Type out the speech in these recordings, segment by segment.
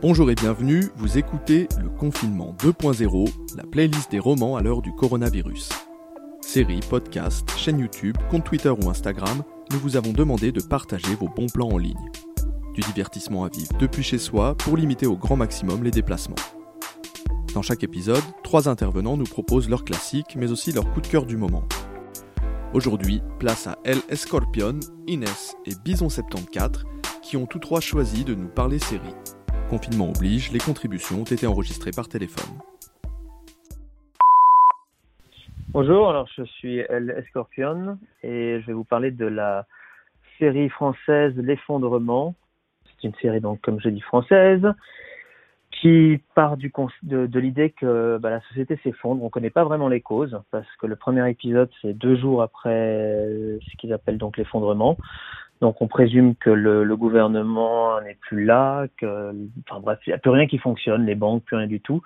Bonjour et bienvenue, vous écoutez Le Confinement 2.0, la playlist des romans à l'heure du coronavirus. Série, podcast, chaîne YouTube, compte Twitter ou Instagram, nous vous avons demandé de partager vos bons plans en ligne. Du divertissement à vivre depuis chez soi pour limiter au grand maximum les déplacements. Dans chaque épisode, trois intervenants nous proposent leurs classiques mais aussi leur coup de cœur du moment. Aujourd'hui, place à El Escorpion, Inès et Bison74 qui ont tous trois choisi de nous parler série. Confinement oblige, les contributions ont été enregistrées par téléphone. Bonjour, alors je suis El Escorpion et je vais vous parler de la série française L'effondrement. C'est une série donc comme je dis française qui part du de, l'idée que bah, la société s'effondre. On ne connaît pas vraiment les causes parce que le premier épisode c'est deux jours après ce qu'ils appellent donc l'effondrement. Donc on présume que le, le gouvernement n'est plus là, que enfin bref, il n'y a plus rien qui fonctionne, les banques, plus rien du tout.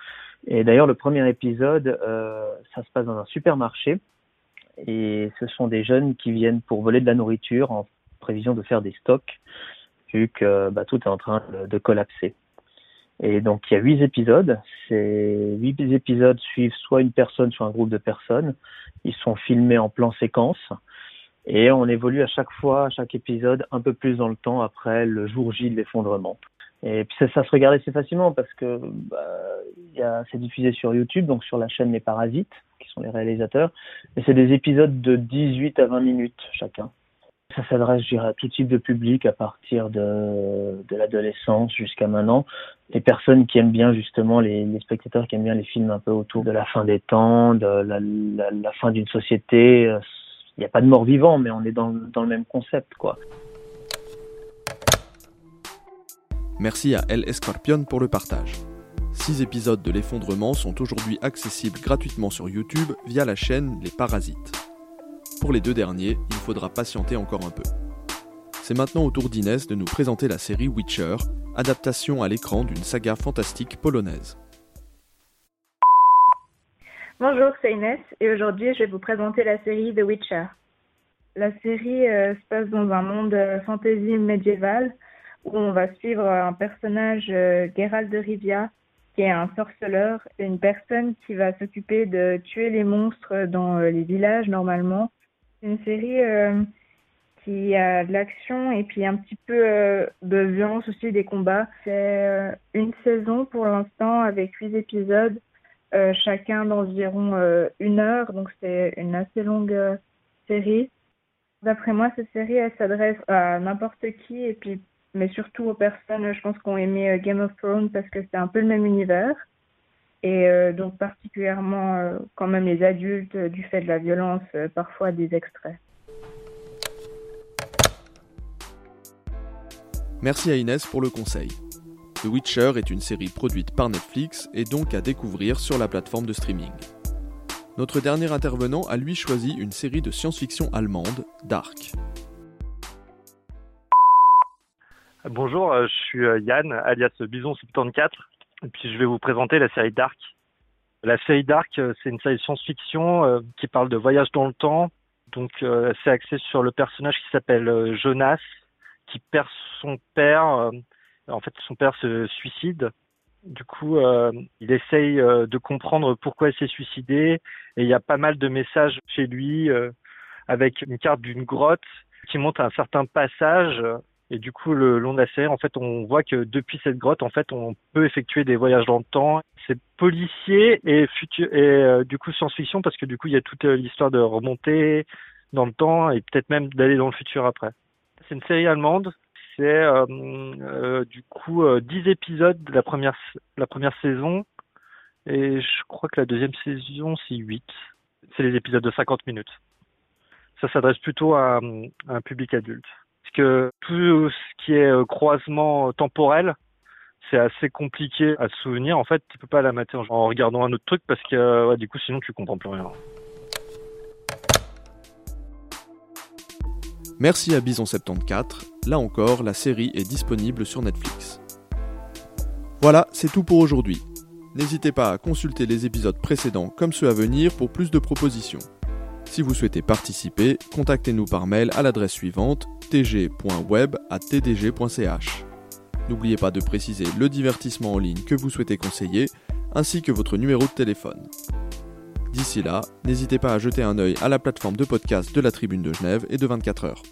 Et d'ailleurs le premier épisode, euh, ça se passe dans un supermarché et ce sont des jeunes qui viennent pour voler de la nourriture en prévision de faire des stocks vu que bah, tout est en train de, de collapser. Et donc il y a huit épisodes. Ces huit épisodes suivent soit une personne, soit un groupe de personnes. Ils sont filmés en plan séquence. Et on évolue à chaque fois, à chaque épisode, un peu plus dans le temps après le jour J de l'effondrement. Et puis ça, ça, se regarde assez facilement parce que bah, c'est diffusé sur YouTube, donc sur la chaîne Les Parasites, qui sont les réalisateurs. Et c'est des épisodes de 18 à 20 minutes chacun. Ça s'adresse, je dirais, à tout type de public à partir de, de l'adolescence jusqu'à maintenant. Les personnes qui aiment bien justement, les, les, spectateurs qui aiment bien les films un peu autour de la fin des temps, de la, la, la fin d'une société, il n'y a pas de mort vivant, mais on est dans, le même concept, quoi. Merci à El Escorpion pour le partage. Six épisodes de l'effondrement sont aujourd'hui accessibles gratuitement sur YouTube via la chaîne Les Parasites. Pour les deux derniers, il faudra patienter encore un peu. C'est maintenant au tour d'Inès de nous présenter la série Witcher, adaptation à l'écran d'une saga fantastique polonaise. Bonjour, c'est Inès et aujourd'hui je vais vous présenter la série The Witcher. La série euh, se passe dans un monde euh, fantasy médiéval où on va suivre un personnage, euh, Geralt de Rivia, qui est un sorceleur, une personne qui va s'occuper de tuer les monstres dans euh, les villages normalement. C'est une série euh, qui a de l'action et puis un petit peu euh, de violence aussi des combats. C'est une saison pour l'instant avec huit épisodes, chacun d'environ une heure, donc c'est une assez longue série. D'après moi, cette série, elle s'adresse à n'importe qui et puis mais surtout aux personnes, je pense, qui ont aimé Game of Thrones parce que c'est un peu le même univers. Et euh, donc particulièrement euh, quand même les adultes euh, du fait de la violence, parfois des extraits. Merci à Inès pour le conseil. The Witcher est une série produite par Netflix et donc à découvrir sur la plateforme de streaming. Notre dernier intervenant a lui choisi une série de science-fiction allemande, Dark. Bonjour, je suis Yann, alias Bison74, et puis je vais vous présenter la série Dark. La série Dark, c'est une série science-fiction qui parle de voyage dans le temps, donc c'est axé sur le personnage qui s'appelle Jonas, qui perd son père, en fait son père se suicide, du coup il essaye de comprendre pourquoi il s'est suicidé, et il y a pas mal de messages chez lui avec une carte d'une grotte qui montre un certain passage et du coup, le long de la série, en fait, on voit que depuis cette grotte, en fait, on peut effectuer des voyages dans le temps. C'est policier et futur et euh, du coup science-fiction parce que du coup, il y a toute l'histoire de remonter dans le temps et peut-être même d'aller dans le futur après. C'est une série allemande. C'est euh, euh, du coup 10 épisodes de la première la première saison et je crois que la deuxième saison c'est 8. C'est les épisodes de 50 minutes. Ça s'adresse plutôt à, un public adulte que tout ce qui est croisement temporel, c'est assez compliqué à se souvenir. En fait, tu peux pas la mater en regardant un autre truc parce que du coup, sinon tu comprends plus rien. Merci à Bison74. Là encore, la série est disponible sur Netflix. Voilà, c'est tout pour aujourd'hui. N'hésitez pas à consulter les épisodes précédents comme ceux à venir pour plus de propositions. Si vous souhaitez participer, contactez-nous par mail à l'adresse suivante tg.web@tdg.ch. N'oubliez pas de préciser le divertissement en ligne que vous souhaitez conseiller, ainsi que votre numéro de téléphone. D'ici là, n'hésitez pas à jeter un œil à la plateforme de podcast de la Tribune de Genève et de 24 heures.